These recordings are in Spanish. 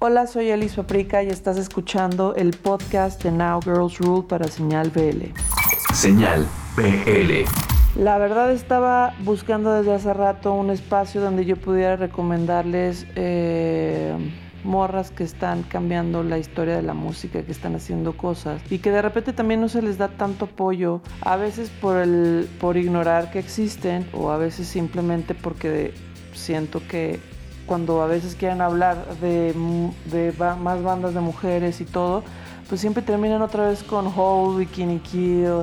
Hola, soy Elis Paprika y estás escuchando el podcast de Now Girls Rule para Señal BL. Señal BL. La verdad estaba buscando desde hace rato un espacio donde yo pudiera recomendarles eh, morras que están cambiando la historia de la música, que están haciendo cosas y que de repente también no se les da tanto apoyo, a veces por, el, por ignorar que existen o a veces simplemente porque siento que cuando a veces quieren hablar de, de más bandas de mujeres y todo, pues siempre terminan otra vez con Hole, Bikini Kill,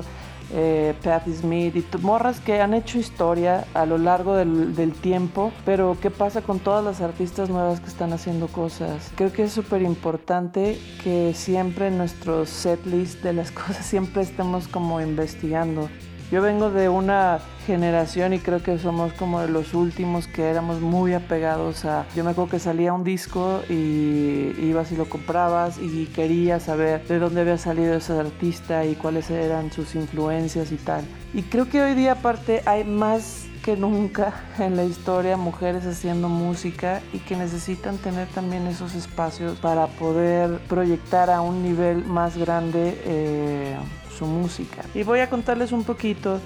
eh, Patti Smith y morras que han hecho historia a lo largo del, tiempo, pero ¿qué pasa con todas las artistas nuevas que están haciendo cosas? Creo que es súper importante que siempre en nuestro setlist de las cosas siempre estemos como investigando. Yo vengo de una generación y creo que somos como de los últimos que éramos muy apegados a... Yo me acuerdo que salía un disco y ibas y lo comprabas y querías saber de dónde había salido ese artista y cuáles eran sus influencias y tal. Y creo que hoy día aparte hay más que nunca en la historia mujeres haciendo música y que necesitan tener también esos espacios para poder proyectar a un nivel más grande. Eh, su música. Y voy a contarles un poquito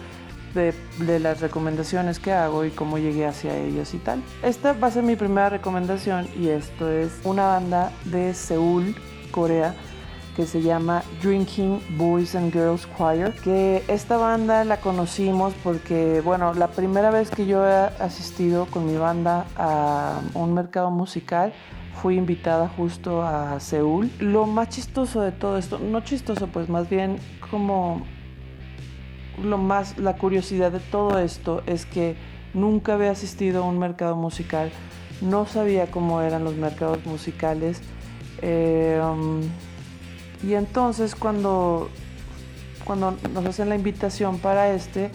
de, las recomendaciones que hago y cómo llegué hacia ellos y tal. Esta va a ser mi primera recomendación y esto es una banda de Seúl, Corea, que se llama Drinking Boys and Girls Choir, que esta banda la conocimos porque, bueno, la primera vez que yo he asistido con mi banda a un mercado musical, fui invitada justo a Seúl. Lo más chistoso de todo esto, no chistoso, pues más bien como lo más, la curiosidad de todo esto es que nunca había asistido a un mercado musical, no sabía cómo eran los mercados musicales. Eh, um, y entonces cuando, cuando nos hacen la invitación para este,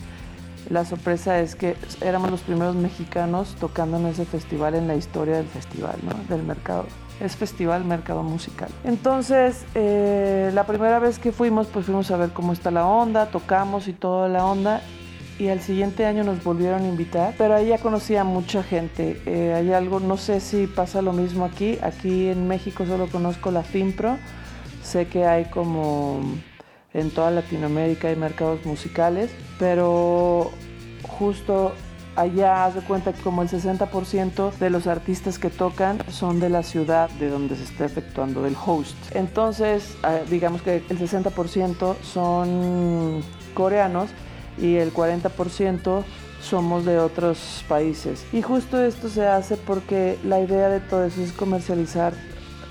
la sorpresa es que éramos los primeros mexicanos tocando en ese festival en la historia del festival, ¿no? del mercado es Festival Mercado Musical. Entonces, eh, la primera vez que fuimos, pues fuimos a ver cómo está la onda, tocamos y toda la onda. Y al siguiente año nos volvieron a invitar, pero ahí ya conocía a mucha gente. Eh, hay algo, no sé si pasa lo mismo aquí. Aquí en México solo conozco la FIMPRO. Sé que hay como en toda Latinoamérica hay mercados musicales, pero justo allá haz de cuenta que como el 60% de los artistas que tocan son de la ciudad de donde se está efectuando el host. Entonces, ah, digamos que el 60% son coreanos y el 40% somos de otros países. Y justo esto se hace porque la idea de todo eso es comercializar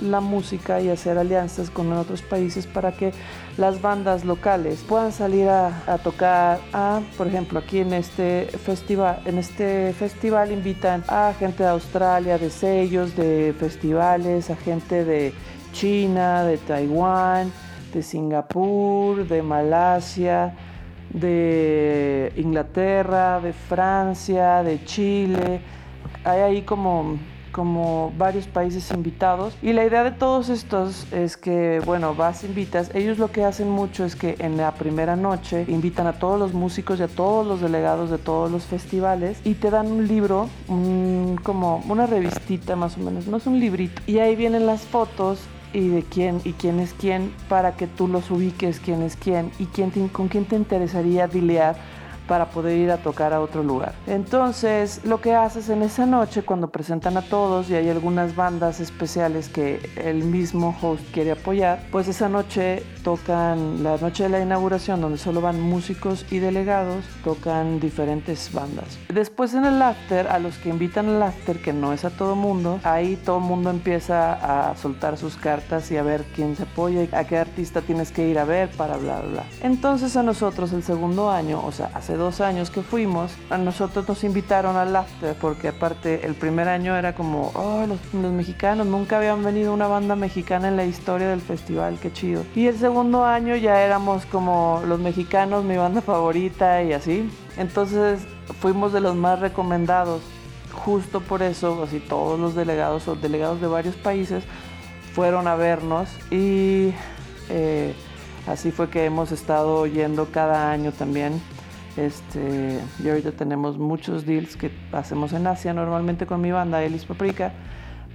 la música y hacer alianzas con otros países para que las bandas locales puedan salir a, tocar a, por ejemplo, aquí en este festival, en este festival invitan a gente de Australia, de sellos, de festivales, a gente de China, de Taiwán, de Singapur, de Malasia, de Inglaterra, de Francia, de Chile. Hay ahí como como varios países invitados. Y la idea de todos estos es que, bueno, vas, invitas. Ellos lo que hacen mucho es que en la primera noche invitan a todos los músicos y a todos los delegados de todos los festivales y te dan un libro, como una revistita más o menos, no es un librito. Y ahí vienen las fotos y de quién y quién es quién para que tú los ubiques quién es quién y quién con quién te interesaría dilear para poder ir a tocar a otro lugar. Entonces, lo que haces en esa noche cuando presentan a todos y hay algunas bandas especiales que el mismo host quiere apoyar, pues esa noche tocan la noche de la inauguración donde solo van músicos y delegados, tocan diferentes bandas. Después en el after, a los que invitan al after, que no es a todo mundo, ahí todo el mundo empieza a soltar sus cartas y a ver quién se apoya y a qué artista tienes que ir a ver para bla bla bla. Entonces a nosotros el segundo año, o sea, hace dos años que fuimos, a nosotros nos invitaron al after porque aparte el primer año era como, oh, los, mexicanos, nunca habían venido una banda mexicana en la historia del festival, qué chido. Y el segundo año ya éramos como los mexicanos, mi banda favorita y así. Entonces fuimos de los más recomendados. Justo por eso, así todos los delegados o delegados de varios países fueron a vernos y eh, así fue que hemos estado yendo cada año también este, y ahorita tenemos muchos deals que hacemos en Asia normalmente con mi banda Elis Paprika,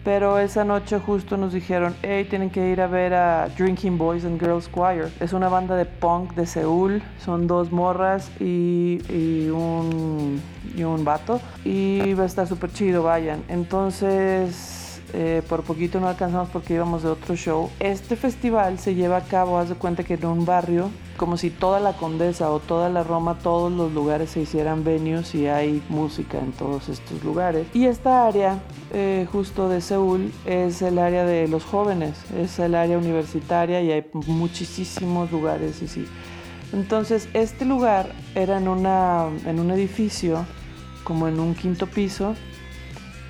Pero esa noche justo nos dijeron, hey, tienen que ir a ver a Drinking Boys and Girls Choir. Es una banda de punk de Seúl. Son dos morras y, y un, y un vato. Y va a estar súper chido, vayan. Entonces eh, por poquito no alcanzamos porque íbamos de otro show. Este festival se lleva a cabo, haz de cuenta que en un barrio, como si toda la Condesa o toda la Roma, todos los lugares se hicieran venues y hay música en todos estos lugares. Y esta área, eh, justo de Seúl, es el área de los jóvenes, es el área universitaria y hay muchísimos lugares y sí. Entonces, este lugar era en, una, en un edificio, como en un quinto piso,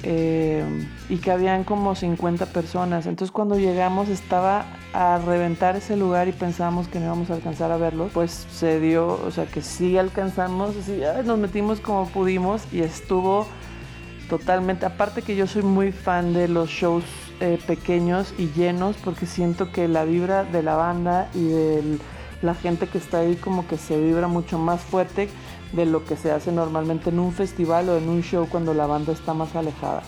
eh, y que habían como 50 personas. Entonces cuando llegamos estaba a reventar ese lugar y pensábamos que no íbamos a alcanzar a verlo. Pues se dio, o sea que sí alcanzamos, así, nos metimos como pudimos y estuvo totalmente. Aparte que yo soy muy fan de los shows eh, pequeños y llenos porque siento que la vibra de la banda y de la gente que está ahí como que se vibra mucho más fuerte de lo que se hace normalmente en un festival o en un show cuando la banda está más alejada.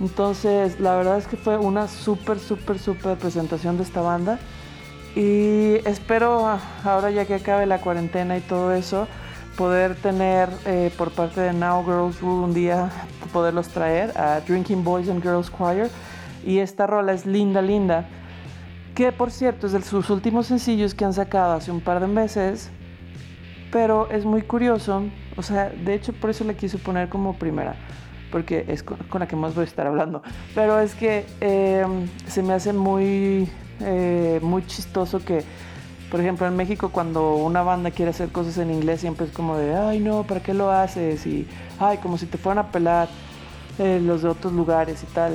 Entonces, la verdad es que fue una súper, súper, súper presentación de esta banda. Y espero, ah, ahora ya que acabe la cuarentena y todo eso, poder tener eh, por parte de Now Girls Rule un día, poderlos traer a Drinking Boys and Girls Choir. Y esta rola es linda, linda. Que por cierto es de sus últimos sencillos que han sacado hace un par de meses pero es muy curioso, o sea, de hecho por eso le quise poner como primera, porque es con, la que más voy a estar hablando. Pero es que em, se me hace muy, eh, muy chistoso que, por ejemplo, en México cuando una banda quiere hacer cosas en inglés siempre es como de, ay no, ¿para qué lo haces? Y, ay, como si te fueran a pelar eh, los de otros lugares y tal.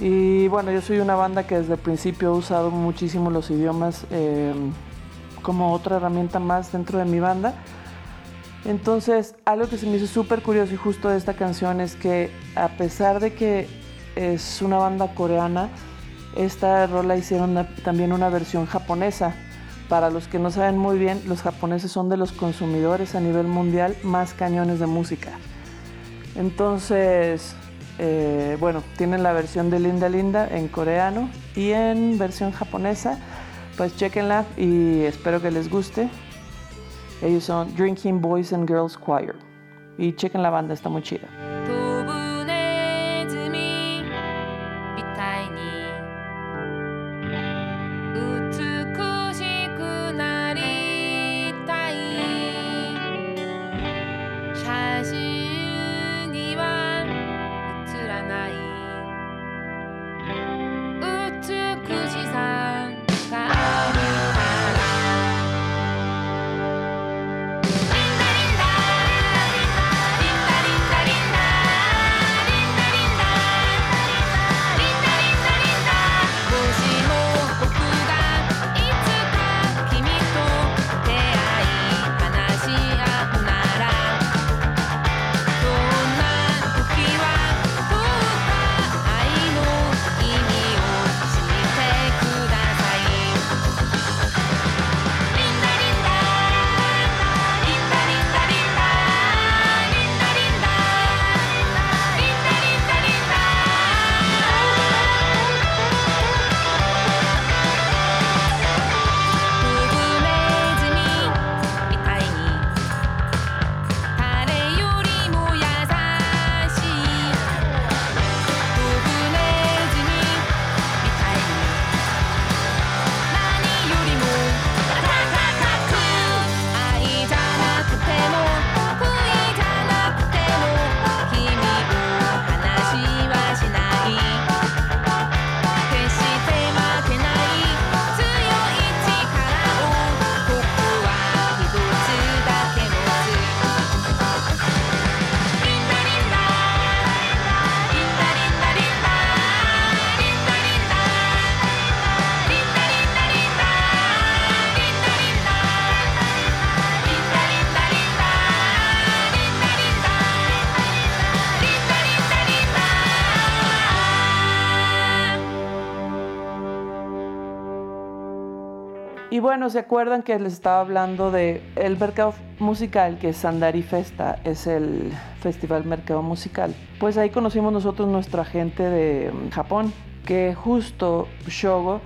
Y bueno, yo soy una banda que desde el principio he usado muchísimo los idiomas em, como otra herramienta más dentro de mi banda. Entonces, algo que se me hizo súper curioso y justo de esta canción es que a pesar de que es una banda coreana, esta rola hicieron también una versión japonesa. Para los que no saben muy bien, los japoneses son de los consumidores a nivel mundial más cañones de música. Entonces, eh, bueno, tienen la versión de Linda Linda en coreano y en versión japonesa. Pues chequenla y espero que les guste. Ellos son Drinking Boys and Girls Choir. Y chequen la banda, está muy chida. Y bueno, ¿se acuerdan que les estaba hablando de el mercado musical, que es Sandari Festa, es el festival mercado musical? Pues ahí conocimos nosotros nuestra gente de mm, Japón, que justo Shogo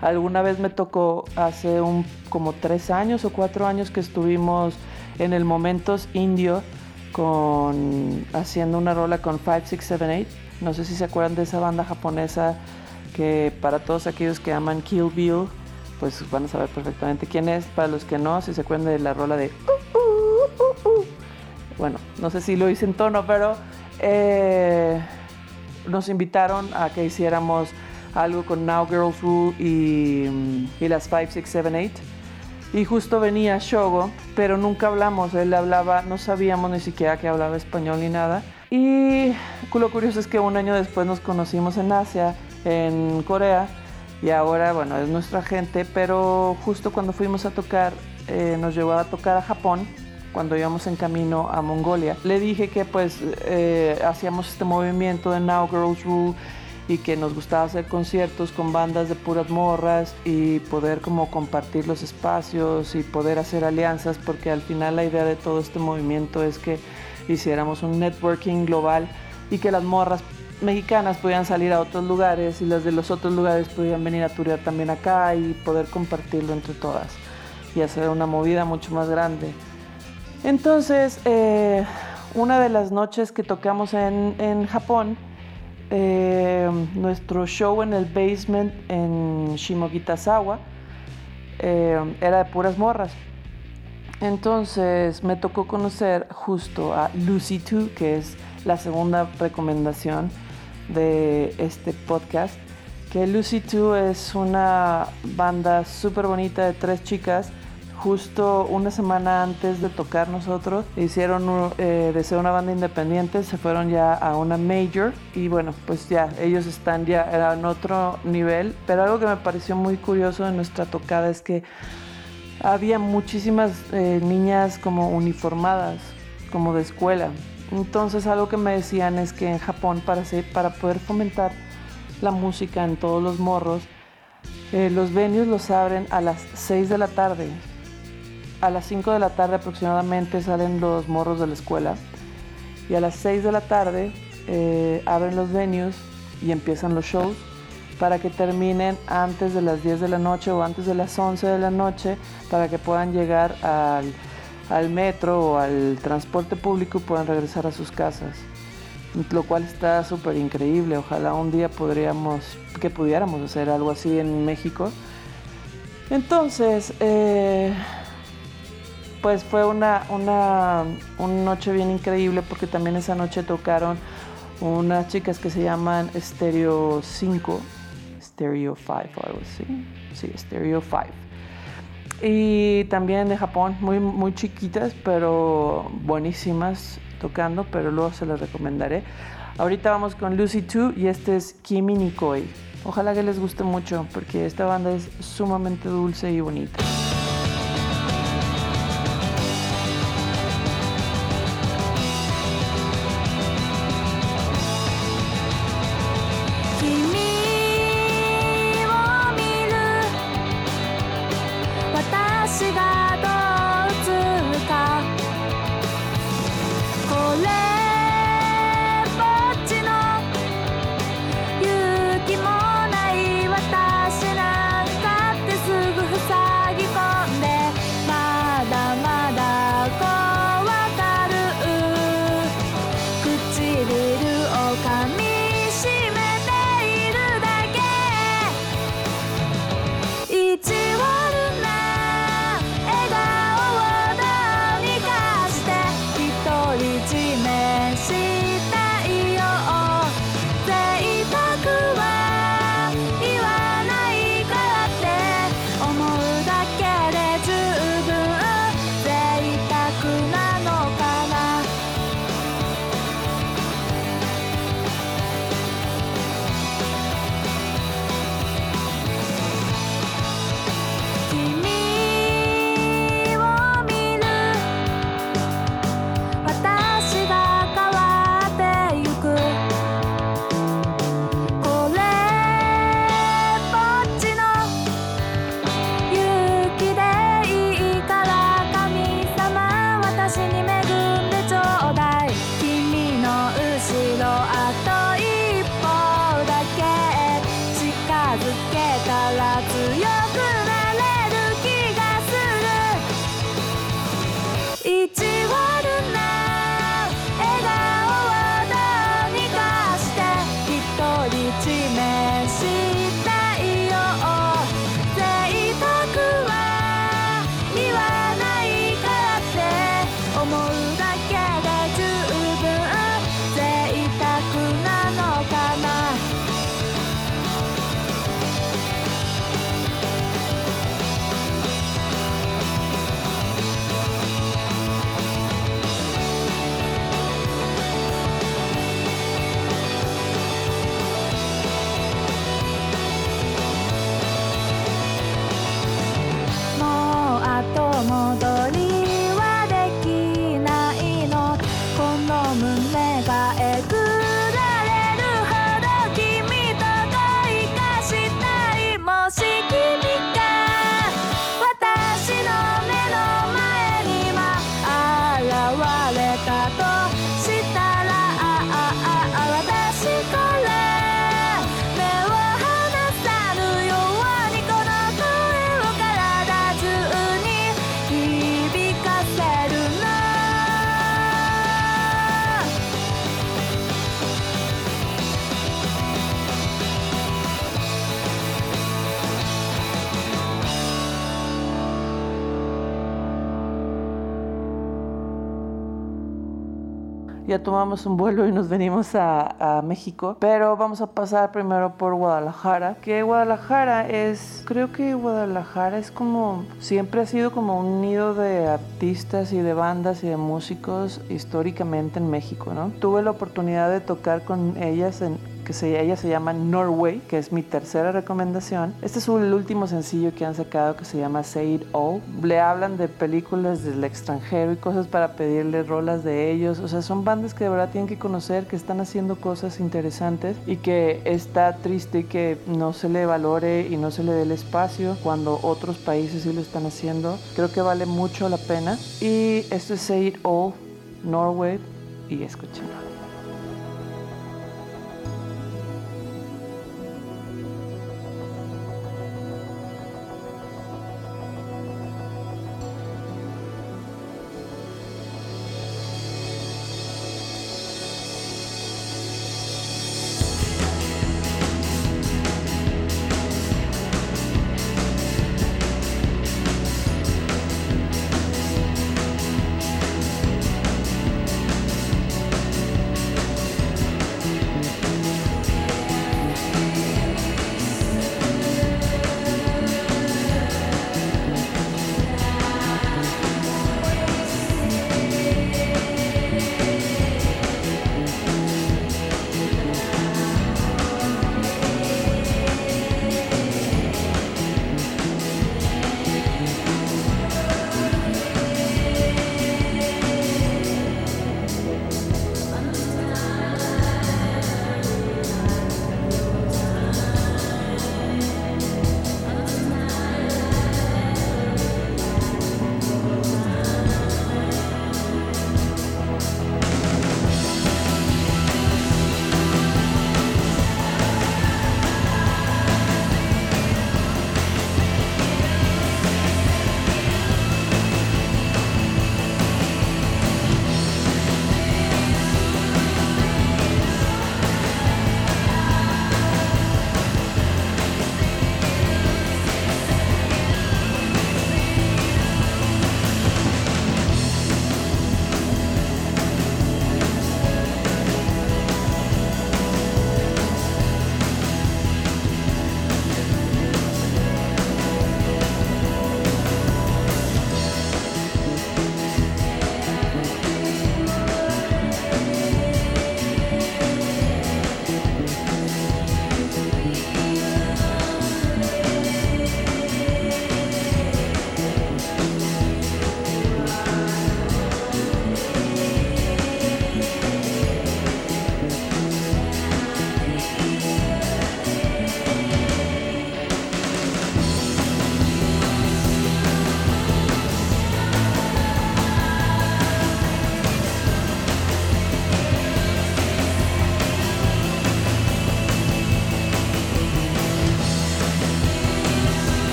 alguna vez me tocó hace un como tres años o cuatro años que estuvimos en el Momentos Indio con haciendo una rola con 5678. No sé si se acuerdan de esa banda japonesa que para todos aquellos que aman Kill Bill pues van a saber perfectamente quién es. Para los que no, si se acuerdan de la rola de... Uh, uh, uh, bueno, no sé si lo hice en tono, pero eh, nos invitaron a que hiciéramos algo con Now Girls Rule y, y las 5, 6, 7, 8. Y justo venía Shogo, pero nunca hablamos. Él hablaba, no sabíamos ni siquiera que hablaba español ni nada. Y lo curioso es que un año después nos conocimos en Asia, en Corea y ahora, bueno, es nuestra gente, pero justo cuando fuimos a tocar, eh, nos llevó a tocar a Japón, cuando íbamos en camino a Mongolia. Le dije que pues eh, hacíamos este movimiento de Now Girls Rule y que nos gustaba hacer conciertos con bandas de puras morras y poder como compartir los espacios y poder hacer alianzas porque al final la idea de todo este movimiento es que hiciéramos un networking global y que las morras mexicanas podían salir a otros lugares y las de los otros lugares podían venir a turear también acá y poder compartirlo entre todas y hacer una movida mucho más grande. Entonces, eh, una de las noches que tocamos en, Japón, eh, nuestro show en el basement en Shimogitazawa eh, era de puras morras. Entonces me tocó conocer justo a Lucy 2, que es la segunda recomendación de este podcast, que Lucy 2 es una banda súper bonita de tres chicas. Justo una semana antes de tocar nosotros, hicieron eh, de ser una banda independiente, se fueron ya a una major y bueno, pues ya ellos están ya en otro nivel. Pero algo que me pareció muy curioso de nuestra tocada es que había muchísimas eh, niñas como uniformadas, como de escuela. Entonces algo que me decían es que en Japón para, poder fomentar la música en todos los morros, eh, los venues los abren a las 6 de la tarde. A las 5 de la tarde aproximadamente salen los morros de la escuela y a las 6 de la tarde eh, abren los venues y empiezan los shows para que terminen antes de las 10 de la noche o antes de las 11 de la noche para que puedan llegar al al metro o al transporte público y puedan regresar a sus casas. Lo cual está súper increíble. Ojalá un día podríamos, que pudiéramos hacer algo así en México. Entonces, eh, pues fue una, una, una noche bien increíble porque también esa noche tocaron unas chicas que se llaman Stereo 5, Stereo 5 o algo así. Sí, Stereo 5 y también de Japón, muy, muy chiquitas, pero buenísimas tocando, pero luego se las recomendaré. Ahorita vamos con Lucy 2 y este es Kimi Nikoi. Ojalá que les guste mucho porque esta banda es sumamente dulce y bonita. Ya tomamos un vuelo y nos venimos a, México, pero vamos a pasar primero por Guadalajara, que Guadalajara es, creo que Guadalajara es como, siempre ha sido como un nido de artistas y de bandas y de músicos históricamente en México, ¿no? Tuve la oportunidad de tocar con ellas en que se, ella se llama Norway, que es mi tercera recomendación. Este es el último sencillo que han sacado que se llama Say It All. Le hablan de películas del extranjero y cosas para pedirle rolas de ellos. O sea, son bandas que de verdad tienen que conocer, que están haciendo cosas interesantes y que está triste que no se le valore y no se le dé el espacio cuando otros países sí lo están haciendo. Creo que vale mucho la pena. Y esto es Say It All, Norway, y escúchenlo.「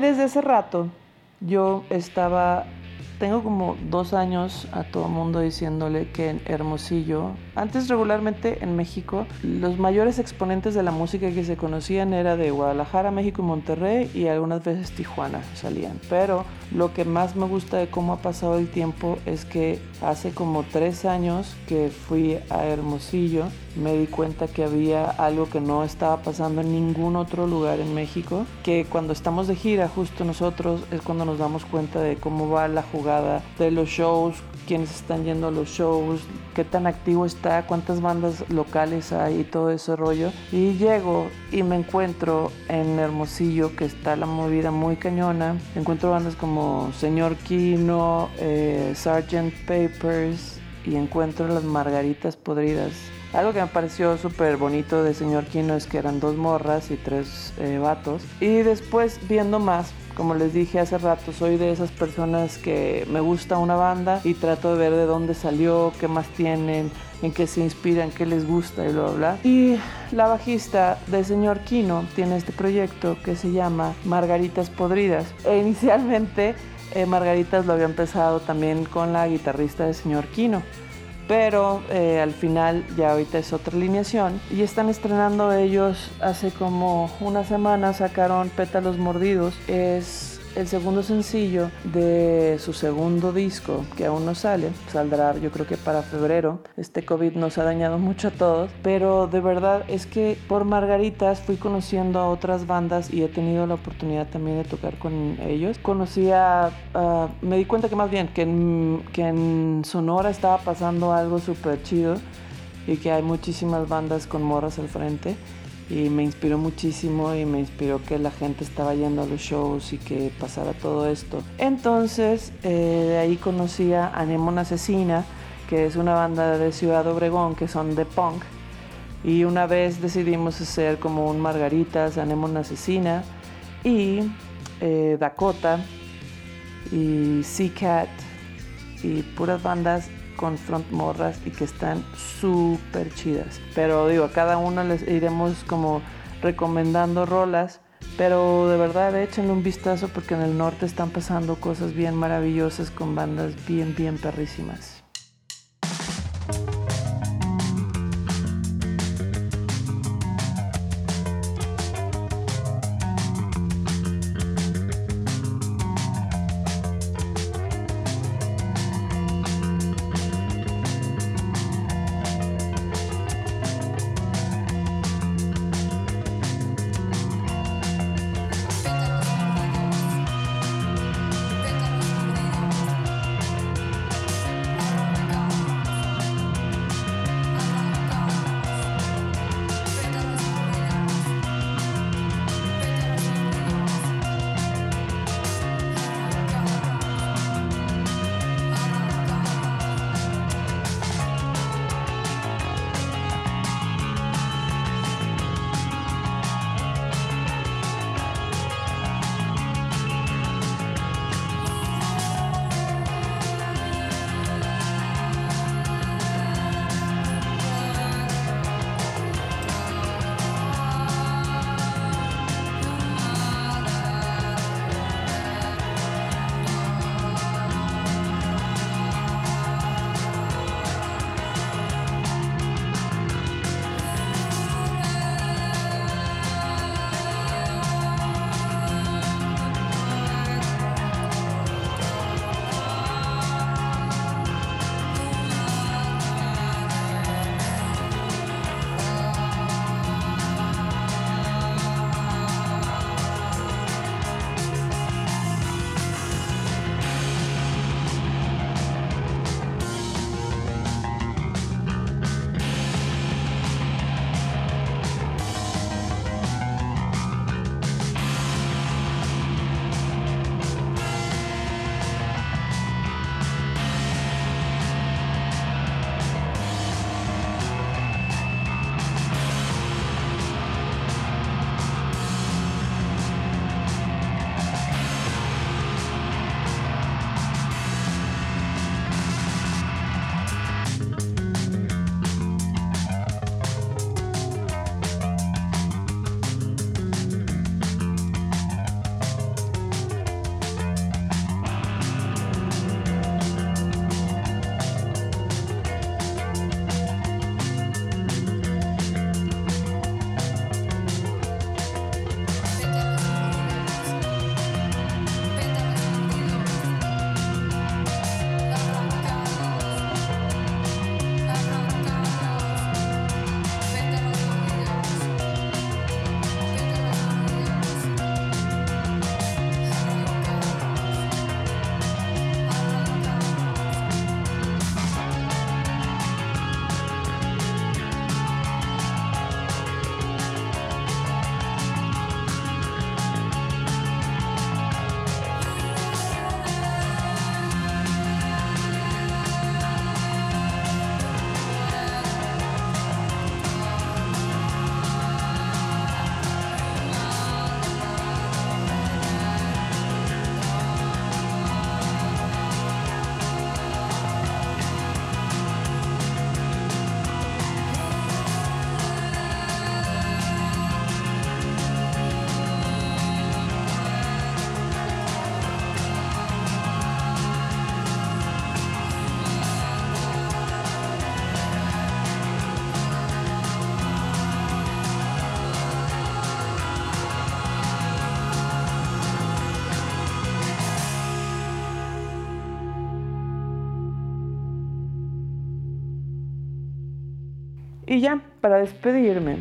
Desde ese rato yo estaba tengo como dos años a todo mundo diciéndole que en Hermosillo, antes regularmente en México, los mayores exponentes de la música que se conocían era de Guadalajara, México y Monterrey y algunas veces Tijuana salían. Pero lo que más me gusta de cómo ha pasado el tiempo es que hace como tres años que fui a Hermosillo, me di cuenta que había algo que no estaba pasando en ningún otro lugar en México, que cuando estamos de gira justo nosotros es cuando nos damos cuenta de cómo va la jugada de los shows, quiénes están yendo a los shows, qué tan activo está, cuántas bandas locales hay y todo ese rollo. Y llego y me encuentro en Hermosillo que está la movida muy cañona. Encuentro bandas como Señor Kino, eh. Papers y encuentro las Margaritas Podridas. Algo que me pareció súper bonito de Señor Kino es que eran dos morras y tres eh, vatos. Y después viendo más, como les dije hace rato, soy de esas personas que me gusta una banda y trato de ver de dónde salió, qué más tienen, en qué se inspiran, qué les gusta y bla, bla, bla. Y la bajista de Señor Kino tiene este proyecto que se llama Margaritas Podridas. E inicialmente eh, Margaritas lo había empezado también con la guitarrista de Señor Kino. Pero eh, al final ya ahorita es otra alineación y están estrenando ellos hace como una semana sacaron Pétalos Mordidos. Es el segundo sencillo de su segundo disco, que aún no sale, saldrá yo creo que para febrero. Este COVID nos ha dañado mucho a todos, pero de verdad es que por Margaritas fui conociendo a otras bandas y he tenido la oportunidad también de tocar con ellos. Conocí me di cuenta que más bien que en, que en Sonora estaba pasando algo súper chido y que hay muchísimas bandas con morras al frente y me inspiró muchísimo y me inspiró que la gente estaba yendo a los shows y que pasara todo esto. Entonces eh, de ahí conocí a Anemone Asesina, que es una banda de Ciudad Obregón que son de punk. Y una vez decidimos hacer como un Margaritas, Anemone Asesina y eh, Dakota y Sea Cat y puras bandas con front morras y que están súper chidas. Pero digo, a cada uno les iremos como recomendando rolas. Pero de verdad échenle un vistazo porque en el norte están pasando cosas bien maravillosas con bandas bien, bien perrísimas. Para despedirme,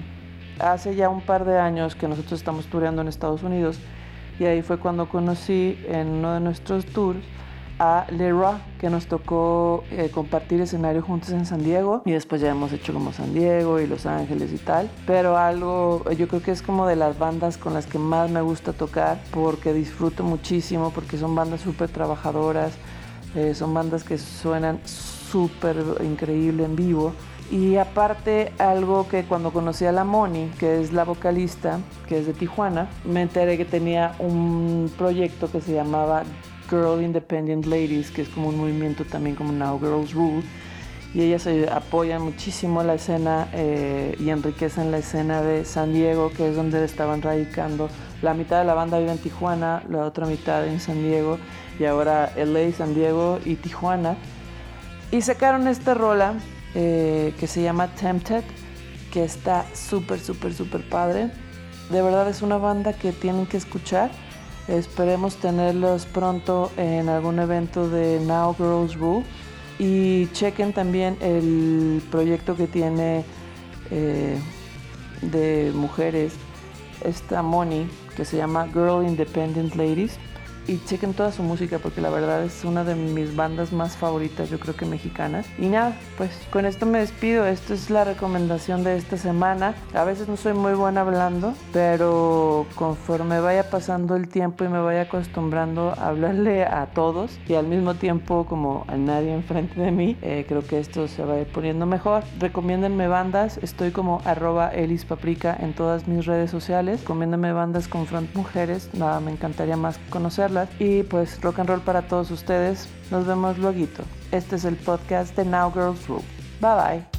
hace ya un par de años que nosotros estamos tureando en Estados Unidos y ahí fue cuando conocí en uno de nuestros tours a Leroy, que nos tocó eh, compartir escenario juntos en San Diego y después ya hemos hecho como San Diego y Los Ángeles y tal. Pero algo, yo creo que es como de las bandas con las que más me gusta tocar porque disfruto muchísimo, porque son bandas súper trabajadoras, eh, son bandas que suenan súper increíble en vivo. Y aparte, algo que cuando conocí a la Moni, que es la vocalista, que es de Tijuana, me enteré que tenía un proyecto que se llamaba Girl Independent Ladies, que es como un movimiento también como Now Girls Rule. Y ellas apoyan muchísimo la escena eh, y enriquecen la escena de San Diego, que es donde estaban radicando. La mitad de la banda vive en Tijuana, la otra mitad en San Diego, y ahora LA, San Diego y Tijuana. Y sacaron esta rola eh, que se llama Tempted, que está súper, súper, súper padre. De verdad es una banda que tienen que escuchar. Esperemos tenerlos pronto en algún evento de Now Girls Rule. Y chequen también el proyecto que tiene eh, de mujeres, esta Moni, que se llama Girl Independent Ladies y chequen toda su música porque la verdad es una de mis bandas más favoritas, yo creo que mexicanas. Y nada, pues con esto me despido. Esto es la recomendación de esta semana. A veces no soy muy buena hablando, pero conforme vaya pasando el tiempo y me vaya acostumbrando a hablarle a todos y al mismo tiempo como a nadie enfrente de mí, eh, creo que esto se va a ir poniendo mejor. Recomiéndenme bandas. Estoy como arroba elispaprika en todas mis redes sociales. Recomiéndenme bandas con front mujeres. Nada, me encantaría más conocerlas y pues rock and roll para todos ustedes. Nos vemos luego. Este es el podcast de Now Girls Rule. Bye bye.